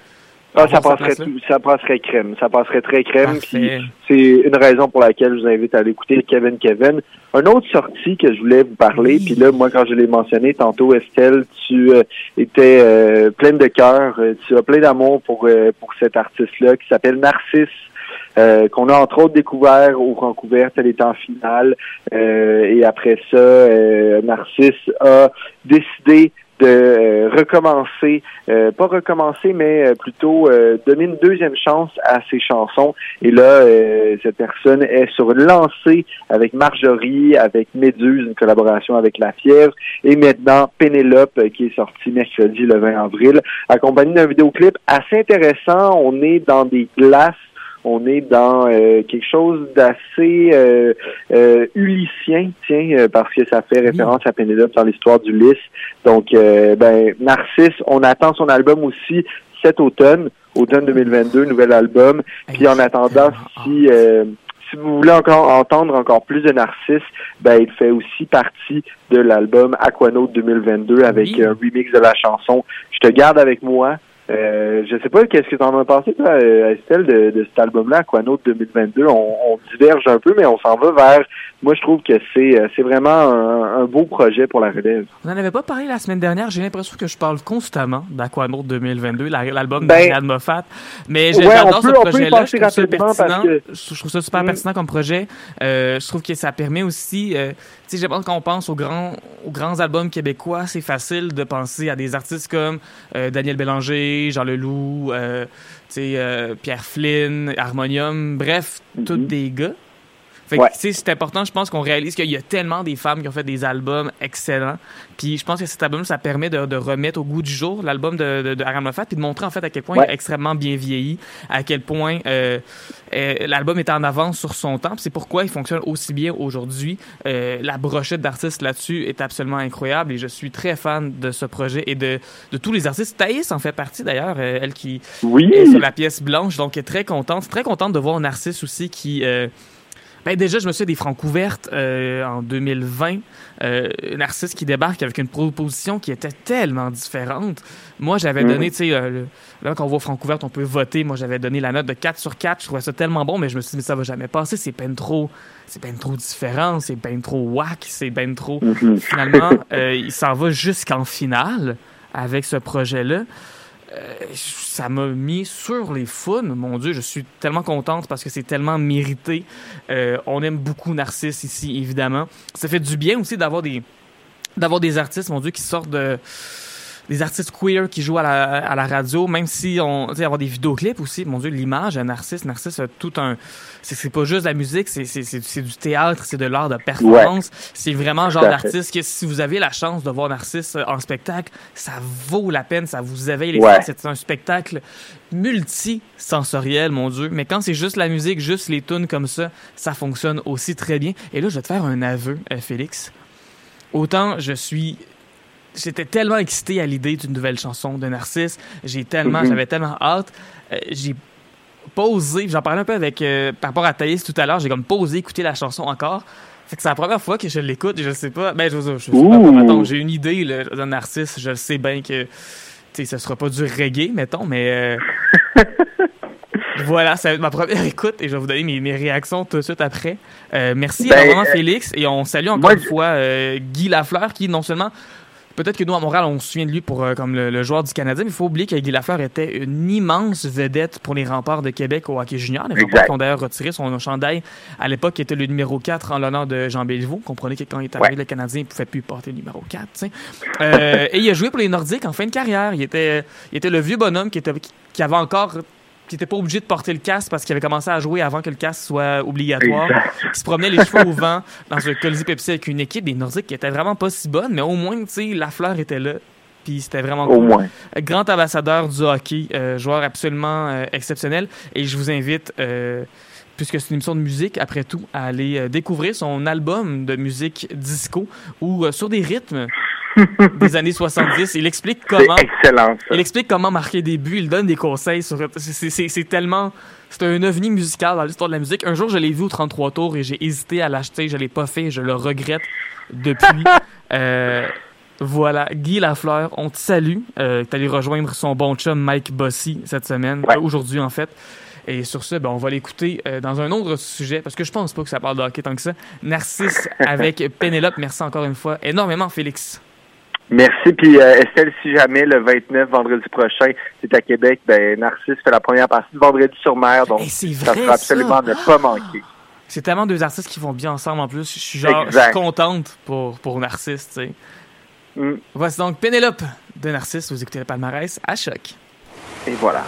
Speaker 7: ah, ça passerait, ça? passerait crème. Ça passerait très crème. c'est une raison pour laquelle je vous invite à aller écouter Kevin Kevin. Un autre sortie que je voulais vous parler, puis là, moi, quand je l'ai mentionné tantôt, Estelle, tu euh, étais euh, pleine de cœur, euh, tu as plein d'amour pour pour cet artiste-là qui s'appelle Narcisse. qu'on a entre autres découvert au Vancouver, elle était en finale. et après ça, Narcisse a décidé de euh, recommencer, euh, pas recommencer, mais euh, plutôt donner une deuxième chance à ses chansons. Et là, cette personne est sur une lancée avec Marjorie, avec Méduse, une collaboration avec La Fièvre, et maintenant Pénélope, qui est sortie mercredi le 20 avril, accompagnée d'un vidéoclip assez intéressant. On est dans des glaces on est dans euh, quelque chose d'assez euh, euh, ulyssien, tiens, parce que ça fait référence à Pénélope dans l'histoire d'Ulysse. Donc, ben, Narcisse, on attend son album aussi cet automne, automne 2022, nouvel album. Puis en attendant, si si vous voulez encore entendre encore plus de Narcisse, ben il fait aussi partie de l'album Aquanaut 2022 avec un remix de la chanson Je te garde avec moi Euh, je sais pas, qu'est-ce que tu en as pensé, toi, euh, Estelle, de, de cet album-là, Aquanaut 2022? On, on diverge un peu, mais on s'en va vers... Moi, je trouve que c'est euh, c'est vraiment un, un beau projet pour la relève.
Speaker 1: Vous n'en avez pas parlé la semaine dernière. J'ai l'impression que je parle constamment d'Aquanaut 2022, la- l'album
Speaker 7: Ben,
Speaker 1: de Riyad Moffat. Mais
Speaker 7: ouais,
Speaker 1: j'adore
Speaker 7: on
Speaker 1: ce
Speaker 7: on
Speaker 1: projet-là. Je trouve ça
Speaker 7: parce
Speaker 1: pertinent.
Speaker 7: que-
Speaker 1: Je trouve ça super
Speaker 7: Mm.
Speaker 1: pertinent comme projet. Euh, je trouve que ça permet aussi... euh, sais, je pense qu'on pense aux grands, aux grands albums québécois, c'est facile de penser à des artistes comme euh, Daniel Bélanger, Jean Leloup, euh, tu sais, euh, Pierre Flynn, Harmonium, bref, tous des gars. Fait que,
Speaker 7: Ouais.
Speaker 1: c'est important, je pense qu'on réalise qu'il y a tellement des femmes qui ont fait des albums excellents. Puis je pense que cet album, ça permet de, de remettre au goût du jour l'album de, de, de Aram Moffat, puis de montrer en fait à quel point
Speaker 7: Ouais.
Speaker 1: il est extrêmement bien vieilli, à quel point euh, euh, l'album est en avance sur son temps. C'est pourquoi il fonctionne aussi bien aujourd'hui. Euh, la brochette d'artistes là-dessus est absolument incroyable et je suis très fan de ce projet et de, de tous les artistes. Thaïs en fait partie d'ailleurs, elle qui
Speaker 7: Oui!
Speaker 1: est sur la pièce blanche, donc elle est très contente. Très contente de voir Narcisse aussi qui... ben déjà, je me suis fait des francs couvertes euh, en 2020. Euh, Narcisse qui débarque avec une proposition qui était tellement différente. Moi, j'avais
Speaker 7: Mhm.
Speaker 1: donné, tu sais, euh, là, quand on voit francs couvertes, on peut voter. Moi, j'avais donné la note de 4 sur 4. Je trouvais ça tellement bon, mais je me suis dit, mais ça va jamais passer. C'est ben trop, c'est ben trop différent. C'est ben trop whack. C'est ben trop.
Speaker 7: Mhm.
Speaker 1: Finalement, euh, il s'en va jusqu'en finale avec ce projet-là. Euh, ça m'a mis sur les founes. Mon Dieu, je suis tellement contente parce que c'est tellement mérité. Euh, on aime beaucoup Narcisse ici, évidemment. Ça fait du bien aussi d'avoir des d'avoir des artistes, mon Dieu, qui sortent de des artistes queer qui jouent à la, à la radio, même si on, tu sais, avoir des vidéoclips aussi, mon Dieu, l'image, un Narcisse, Narcisse a tout un, c'est pas juste de la musique, c'est c'est- c'est c'est du théâtre, c'est de l'art de performance, c'est vraiment le genre d'artiste que si vous avez la chance de voir Narcisse en spectacle, ça vaut la peine, ça vous éveille les
Speaker 7: Ouais.
Speaker 1: c'est un spectacle multisensoriel, mon Dieu, mais quand c'est juste la musique, juste les tunes comme ça, ça fonctionne aussi très bien. Et là, je vais te faire un aveu, euh, Félix. Autant je suis j'étais tellement excité à l'idée d'une nouvelle chanson de Narcisse. J'ai tellement, j'avais tellement hâte. Euh, j'ai pas osé, j'en parlais un peu avec, euh, par rapport à Thaïs tout à l'heure, j'ai comme pas osé écouter la chanson encore. Fait que c'est la première fois que je l'écoute et je sais pas, ben, je, je, je sais pas, mettons, j'ai une idée, là, de Narcisse, je sais bien que, tu sais, ce sera pas du reggae, mettons, mais, euh, voilà, ça va être ma première écoute et je vais vous donner mes, mes réactions tout de suite après. Merci
Speaker 7: Ben,
Speaker 1: énormément, Félix, et on salue encore
Speaker 7: moi,
Speaker 1: une fois Guy Lafleur qui non seulement Peut-être que nous, à Montréal, on se souvient de lui pour, euh, comme le, le joueur du Canadien, mais il faut oublier que Guy Lafleur était une immense vedette pour les remparts de Québec au hockey junior. Les remparts qui ont d'ailleurs retiré son chandail à l'époque, qui était le numéro 4 en l'honneur de Jean Béliveau. Comprenez que quand il est arrivé,
Speaker 7: Ouais.
Speaker 1: le Canadien ne pouvait plus porter le numéro 4. tu sais. Euh, et il a joué pour les Nordiques en fin de carrière. Il était, il était le vieux bonhomme qui, était, qui avait encore qui était pas obligé de porter le casque parce qu'il avait commencé à jouer avant que le casque soit obligatoire qui se promenait les cheveux au vent dans un Colisée Pepsi avec une équipe des Nordiques qui était vraiment pas si bonne, mais au moins, tu sais, la fleur était là. Puis c'était vraiment
Speaker 7: Au
Speaker 1: cool.
Speaker 7: moins.
Speaker 1: Grand ambassadeur du hockey, euh, joueur absolument euh, exceptionnel. Et je vous invite, euh, puisque c'est une émission de musique, après tout, à aller découvrir son album de musique disco ou euh, sur des rythmes des années 70. Il explique comment.
Speaker 7: C'est excellent, ça.
Speaker 1: Il explique comment marquer des buts, il donne des conseils sur. c'est- tellement. C'est un ovni musical dans l'histoire de la musique. Un jour, je l'ai vu au 33 tours et j'ai hésité à l'acheter. Je l'ai pas fait. Je le regrette depuis. Euh, voilà, Guy Lafleur, on te salue. Euh, T'es allé rejoindre son bon chum Mike Bossy cette semaine,
Speaker 7: Ouais.
Speaker 1: euh, aujourd'hui en fait. Et sur ce, ben, on va l'écouter euh, dans un autre sujet, parce que je pense pas que ça parle de hockey tant que ça. Narcisse avec Pénélope. Merci encore une fois énormément, Félix.
Speaker 7: Merci. Puis euh, Estelle, si jamais le 29 vendredi prochain, c'est à Québec, ben Narcisse fait la première partie de Vendredi sur mer, donc
Speaker 1: Eh,
Speaker 7: ça sera absolument ne pas manquer.
Speaker 1: C'est tellement deux artistes qui vont bien ensemble en plus. Je suis genre, je
Speaker 7: Exact.
Speaker 1: suis contente pour, pour Narcisse, tu sais.
Speaker 7: Mm.
Speaker 1: Voici donc Pénélope de Narcisse. Vous écoutez le palmarès à choc.
Speaker 7: Et voilà.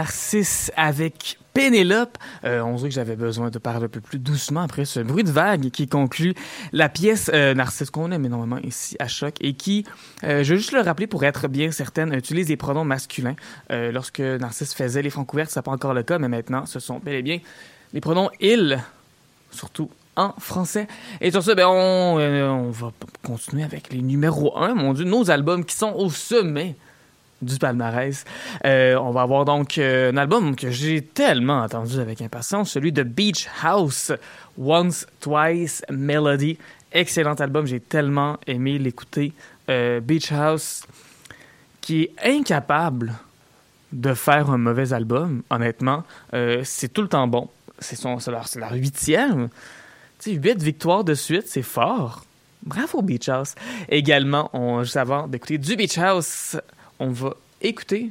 Speaker 1: Narcisse avec Pénélope. Euh, on dirait que j'avais besoin de parler un peu plus doucement après ce bruit de vague qui conclut la pièce euh, Narcisse qu'on aime énormément ici à Choc et qui, euh, je veux juste le rappeler pour être bien certaine, utilise les pronoms masculins. Euh, lorsque Narcisse faisait les francs couverts, ça pas encore le cas, mais maintenant, ce sont bel et bien les pronoms il, surtout en français. Et sur ce, ben, on, on va continuer avec les numéros 1, mon Dieu, nos albums qui sont au sommet du palmarès. Euh, on va avoir donc euh, un album que j'ai tellement attendu avec impatience, celui de Beach House, Once, Twice, Melody. Excellent album, j'ai tellement aimé l'écouter. Euh, Beach House, qui est incapable de faire un mauvais album, honnêtement. C'est tout le temps bon. C'est leur, leur huitième. Tu sais, huit victoires de suite, c'est fort. Bravo Beach House. Également, on, juste avant d'écouter du Beach House, on va écouter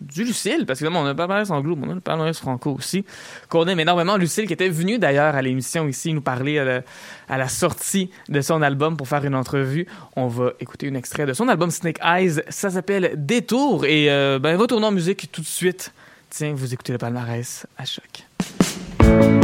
Speaker 1: du Lucille, parce que là, on a le palmarès anglo, on a le palmarès franco aussi, qu'on aime énormément. Lucille, qui était venu d'ailleurs à l'émission ici, nous parler à la, à la sortie de son album pour faire une entrevue. On va écouter un extrait de son album Snake Eyes. Ça s'appelle Détour. Et euh, ben, retournons en musique tout de suite. Tiens, vous écoutez le palmarès à choc.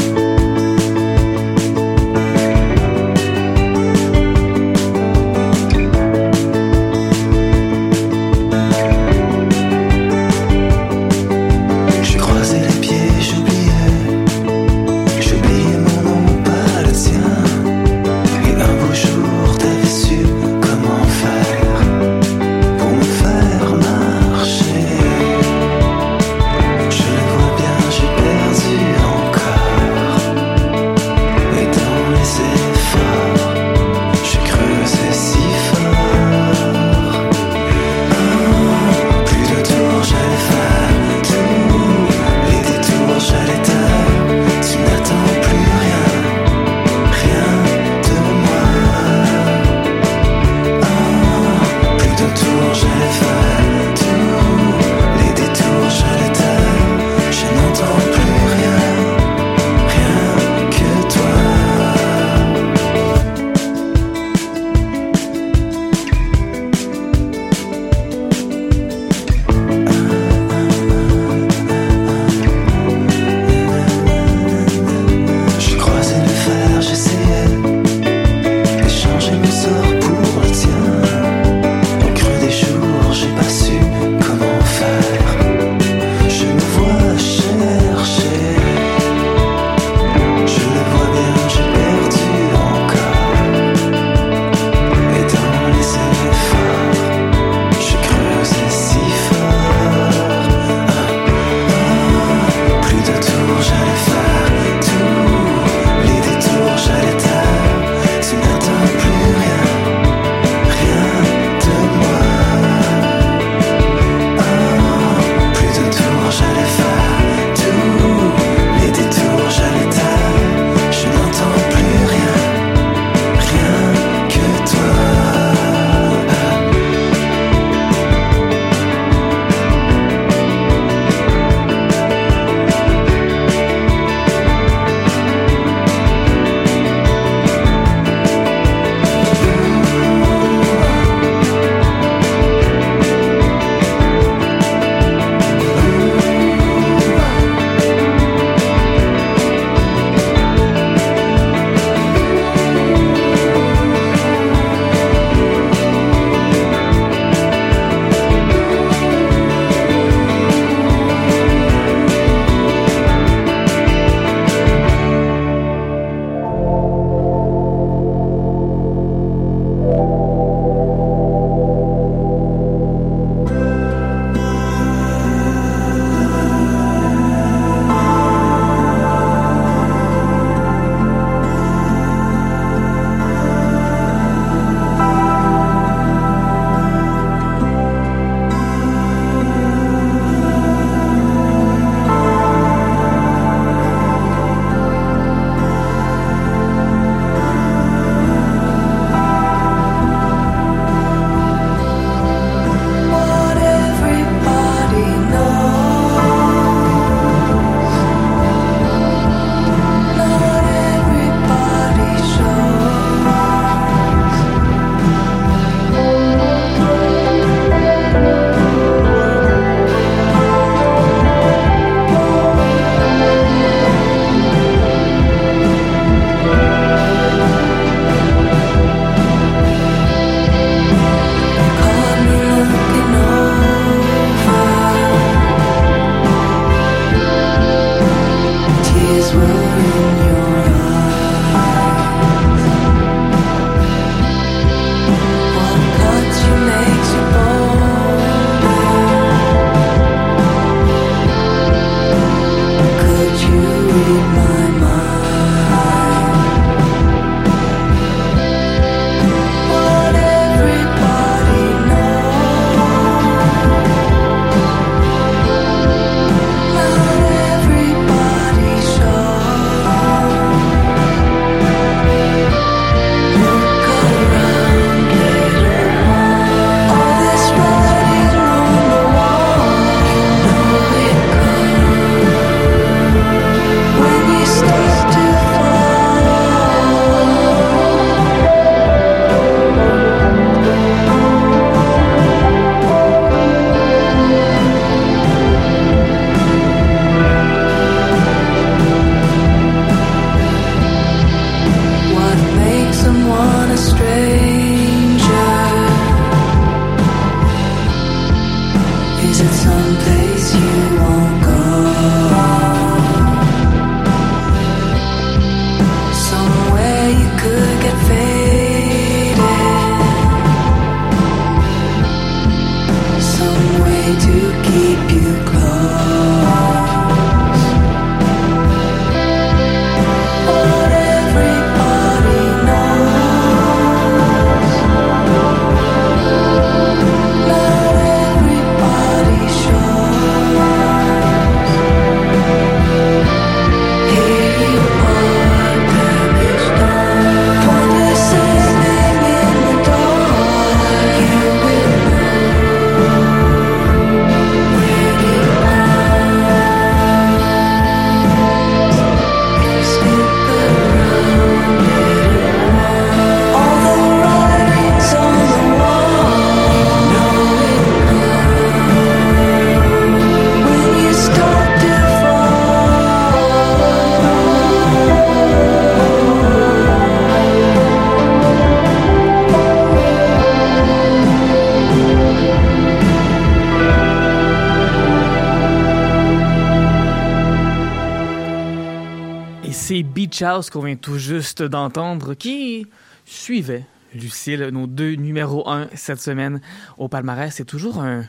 Speaker 1: House qu'on vient tout juste d'entendre, qui suivait Lucille, nos deux numéros 1 cette semaine au palmarès. C'est toujours un,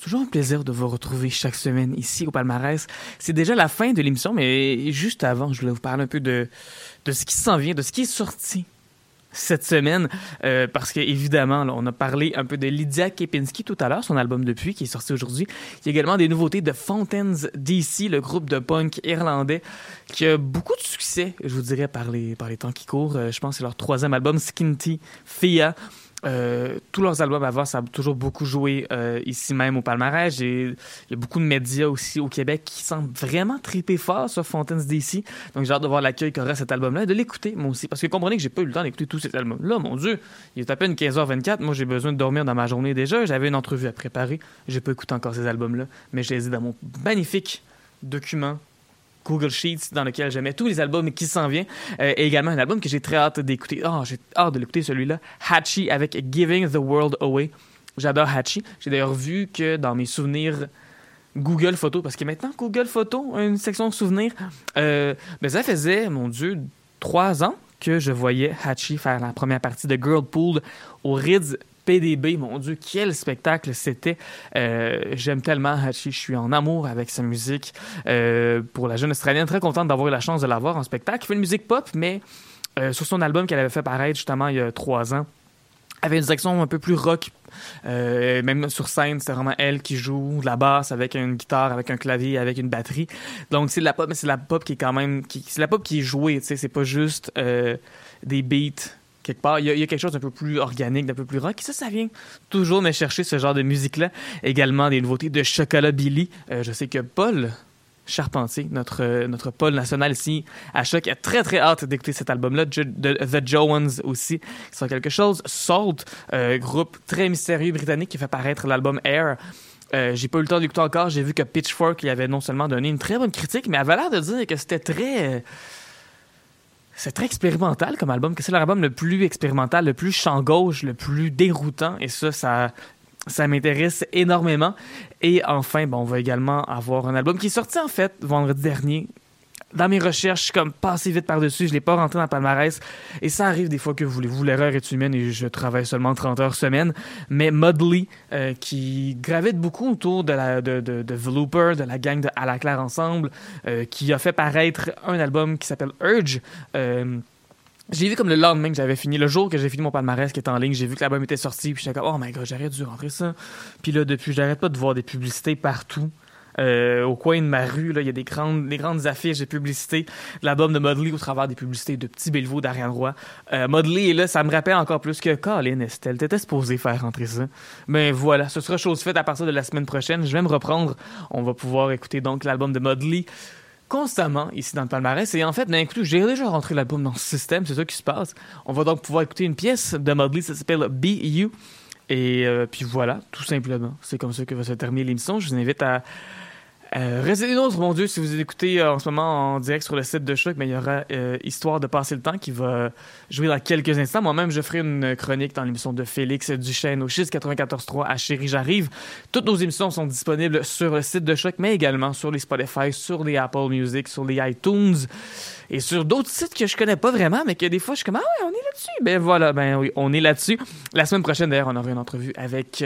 Speaker 1: toujours un plaisir de vous retrouver chaque semaine ici au palmarès. C'est déjà la fin de l'émission, mais juste avant, je voulais vous parler un peu de, de ce qui s'en vient, de ce qui est sorti cette semaine euh, parce qu'évidemment, on a parlé un peu de Lydia Kepinski tout à l'heure, son album Depuis qui est sorti aujourd'hui. Il y a également des nouveautés de Fountains DC, le groupe de punk irlandais qui a beaucoup de succès, je vous dirais, par les, par les temps qui courent. Euh, je pense que c'est leur troisième album, Skinty Fia. Euh, tous leurs albums avant, ça a toujours beaucoup joué euh, ici même au palmarès. Il y a beaucoup de médias aussi au Québec qui semblent vraiment triper fort sur Fountains DC. Donc j'ai hâte de voir l'accueil qu'aura cet album-là et de l'écouter moi aussi. Parce que comprenez que j'ai pas eu le temps d'écouter tous ces albums-là. Mon Dieu, il est à peine 15h24. Moi j'ai besoin de dormir dans ma journée déjà. J'avais une entrevue à préparer. J'ai pas écouté encore ces albums-là. Mais je les ai dans mon magnifique document Google Sheets dans lequel je tous les albums qui s'en viennent. Euh, et également un album que j'ai très hâte d'écouter. Oh, j'ai hâte de l'écouter celui-là. Hachi avec Giving the World Away. J'adore Hachi. J'ai d'ailleurs vu que dans mes souvenirs Google Photos, parce que maintenant Google Photos une section souvenirs, euh, mais ça faisait, mon Dieu, trois ans que je voyais Hachi faire la première partie de Girl Pool au Rids PDB. Mon Dieu, quel spectacle c'était. Euh, j'aime tellement Hachi. Je suis en amour avec sa musique. Euh, pour la jeune Australienne, très contente d'avoir eu la chance de la voir en spectacle. Il fait une musique pop, mais euh, sur son album qu'elle avait fait paraître justement il y a trois ans, avait une section un peu plus rock. même sur scène, c'est vraiment elle qui joue de la basse avec une guitare, avec un clavier, avec une batterie. Donc c'est de la pop, mais c'est la pop qui est quand même, c'est la pop qui est jouée. C'est pas juste des beats Il y, a, quelque chose d'un peu plus organique, d'un peu plus rock. Et ça, ça vient toujours me chercher ce genre de musique-là. Également des nouveautés de Chocolat Billy. Euh, je sais que Paul Charpentier, notre, notre Paul national ici à Choc, a très très hâte d'écouter cet album-là. The Joans aussi, qui sont quelque chose. Salt, euh, groupe très mystérieux britannique qui fait paraître l'album Air. Euh, j'ai pas eu le temps d'écouter encore. J'ai vu que Pitchfork y avait non seulement donné une très bonne critique, mais avait l'air de dire que c'était très c'est très expérimental comme album, que c'est l'album le plus expérimental, le plus champ gauche, le plus déroutant, et ça, ça, ça m'intéresse énormément. Et enfin, bon, on va également avoir un album qui est sorti en fait vendredi dernier dans mes recherches, je suis comme passé vite par-dessus, je l'ai pas rentré dans le palmarès. Et ça arrive des fois que voulez-vous, l'erreur est humaine et je travaille seulement 30 heures semaine. Mais Mudley, euh, qui gravite beaucoup autour de, la, de, de la gang de À la Claire Ensemble, euh, qui a fait paraître un album qui s'appelle Urge. Euh, j'ai vu comme le lendemain que j'avais fini, le jour que j'ai fini mon palmarès qui est en ligne, j'ai vu que l'album était sorti, puis j'étais comme, oh my god, j'aurais dû rentrer ça. Puis là, depuis, j'arrête pas de voir des publicités partout. Euh, au coin de ma rue, là, il y a des grandes, des grandes affiches de publicité l'album de Modley au travers des publicités de Petit Bellevaux d'Ariane Roy. Euh, Modley là, ça me rappelle encore plus que Colin Estelle. T'étais supposé faire rentrer ça. Mais voilà, ce sera chose faite à partir de la semaine prochaine. Je vais me reprendre. On va pouvoir écouter donc l'album de Modley constamment ici dans le palmarès. Et en fait, d'un coup, j'ai déjà rentré l'album dans ce système, c'est ça qui se passe. On va donc pouvoir écouter une pièce de Modley, ça s'appelle Be You. Et euh, puis voilà, tout simplement. C'est comme ça que va se terminer l'émission. Je vous invite à euh, restez autres, mon Dieu, si vous écoutez euh, en ce moment en direct sur le site de Choc, mais il y aura euh, Histoire de passer le temps qui va jouer dans quelques instants. Moi-même, je ferai une chronique dans l'émission de Félix Duchesne au 6 94.3 à Chérie J'arrive. Toutes nos émissions sont disponibles sur le site de Choc, mais également sur les Spotify, sur les Apple Music, sur les iTunes et sur d'autres sites que je connais pas vraiment, mais que des fois, je suis comme, ah ouais, on est là-dessus. Ben voilà, ben oui, on est là-dessus. La semaine prochaine, d'ailleurs, on aura une entrevue avec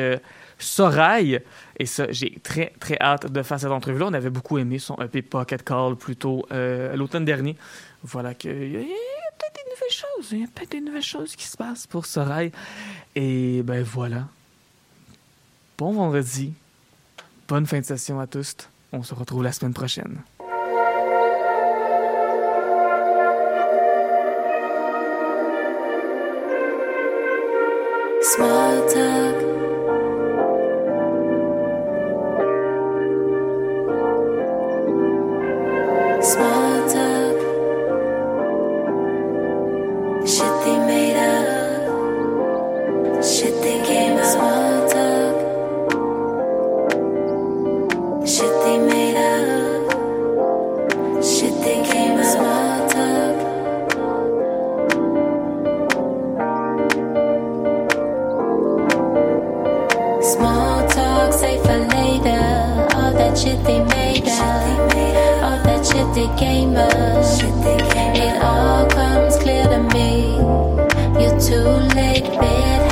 Speaker 1: Sorail. Et ça, j'ai très, très hâte de faire cette entrevue-là. On avait beaucoup aimé son EP Pocket Call plutôt euh, l'automne dernier. Voilà que. Il y a peut-être des nouvelles choses. Il y a peut-être des nouvelles choses qui se passent pour Sorail. Et ben voilà. Bon vendredi. Bonne fin de session à tous. On se retrouve la semaine prochaine.
Speaker 6: Small talk, safe for later. All that shit they made up. All that shit they game up. It all comes clear to me. You're too late, bitch.